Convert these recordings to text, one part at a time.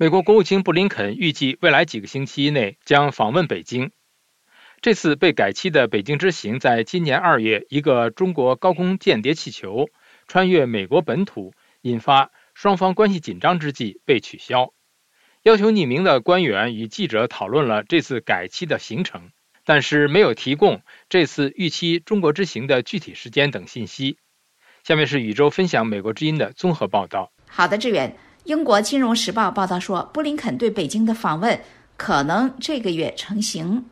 美国国务卿布林肯预计未来几个星期内将访问北京。这次被改期的北京之行，在今年二月，一个中国高空间谍气球穿越美国本土，引发双方关系紧张之际被取消。要求匿名的官员与记者讨论了这次改期的行程，但是没有提供这次预期中国之行的具体时间等信息。下面是宇宙分享美国之音的综合报道。好的，志远。英国金融时报报道说，布林肯对北京的访问可能这个月成行。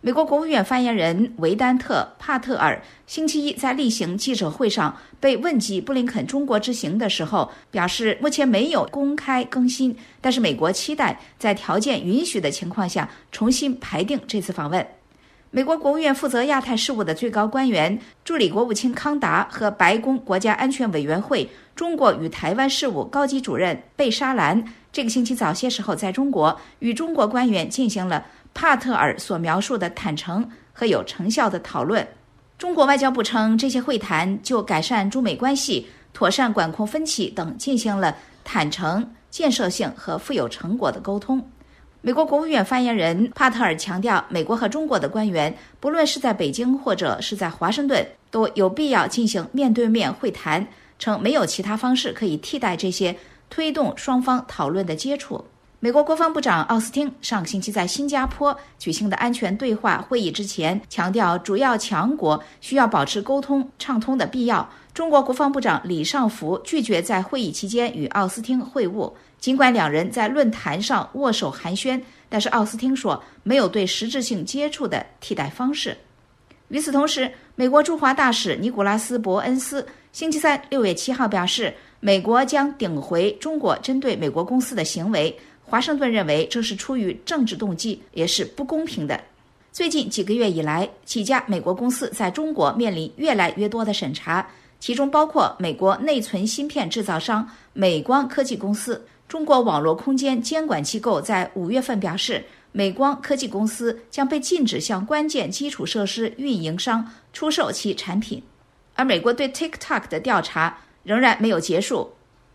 美国国务院发言人维丹特·帕特尔星期一在例行记者会上被问及布林肯中国之行的时候，表示目前没有公开更新，但是美国期待在条件允许的情况下重新排定这次访问。美国国务院负责亚太事务的最高官员助理国务卿康达和白宫国家安全委员会中国与台湾事务高级主任贝沙兰这个星期早些时候在中国与中国官员进行了帕特尔所描述的坦诚和有成效的讨论。中国外交部称，这些会谈就改善中美关系、妥善管控分歧等进行了坦诚、建设性和富有成果的沟通。美国国务院发言人帕特尔强调，美国和中国的官员，不论是在北京或者是在华盛顿，都有必要进行面对面会谈，称没有其他方式可以替代这些推动双方讨论的接触。美国国防部长奥斯汀上个星期在新加坡举行的安全对话会议之前，强调主要强国需要保持沟通畅通的必要。中国国防部长李尚福拒绝在会议期间与奥斯汀会晤。尽管两人在论坛上握手寒暄，但是奥斯汀说没有对实质性接触的替代方式。与此同时，美国驻华大使尼古拉斯·伯恩斯星期三六月七号表示，美国将顶回中国针对美国公司的行为。华盛顿认为这是出于政治动机，也是不公平的。最近几个月以来，几家美国公司在中国面临越来越多的审查，其中包括美国内存芯片制造商美光科技公司。中国网络空间监管机构在五月份表示，美光科技公司将被禁止向关键基础设施运营商出售其产品。而美国对 TikTok 的调查仍然没有结束。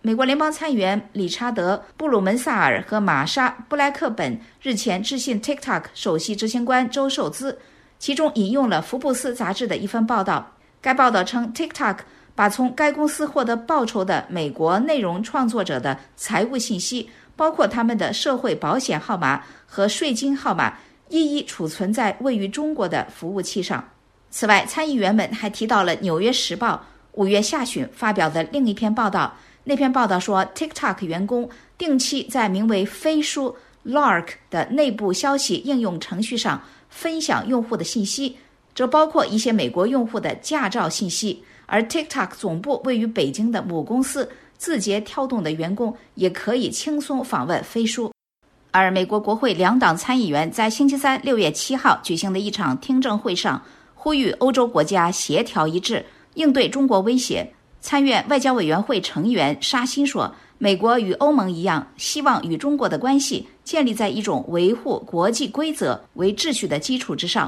美国联邦参议员理查德·布鲁门萨尔和玛莎·布莱克本日前致信 TikTok 首席执行官周受资，其中引用了福布斯杂志的一份报道。该报道称，TikTok。把从该公司获得报酬的美国内容创作者的财务信息，包括他们的社会保险号码和税金号码，一一储存在位于中国的服务器上。此外，参议员们还提到了《纽约时报》五月下旬发表的另一篇报道。那篇报道说，TikTok 员工定期在名为“飞书 ”Lark 的内部消息应用程序上分享用户的信息，这包括一些美国用户的驾照信息。而 TikTok 总部位于北京的母公司字节跳动的员工也可以轻松访问飞书。而美国国会两党参议员在星期三六月七号举行的一场听证会上，呼吁欧洲国家协调一致应对中国威胁。参院外交委员会成员沙欣说。美国与欧盟一样，希望与中国的关系建立在一种维护国际规则为秩序的基础之上。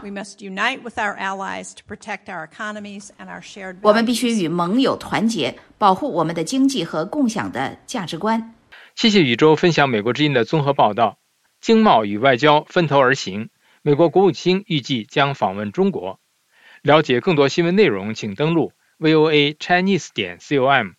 我们必须与盟友团结，保护我们的经济和共享的价值观。谢谢宇宙分享美国之音的综合报道。经贸与外交分头而行，美国国务卿预计将访问中国。了解更多新闻内容，请登录 VOA Chinese 点 com。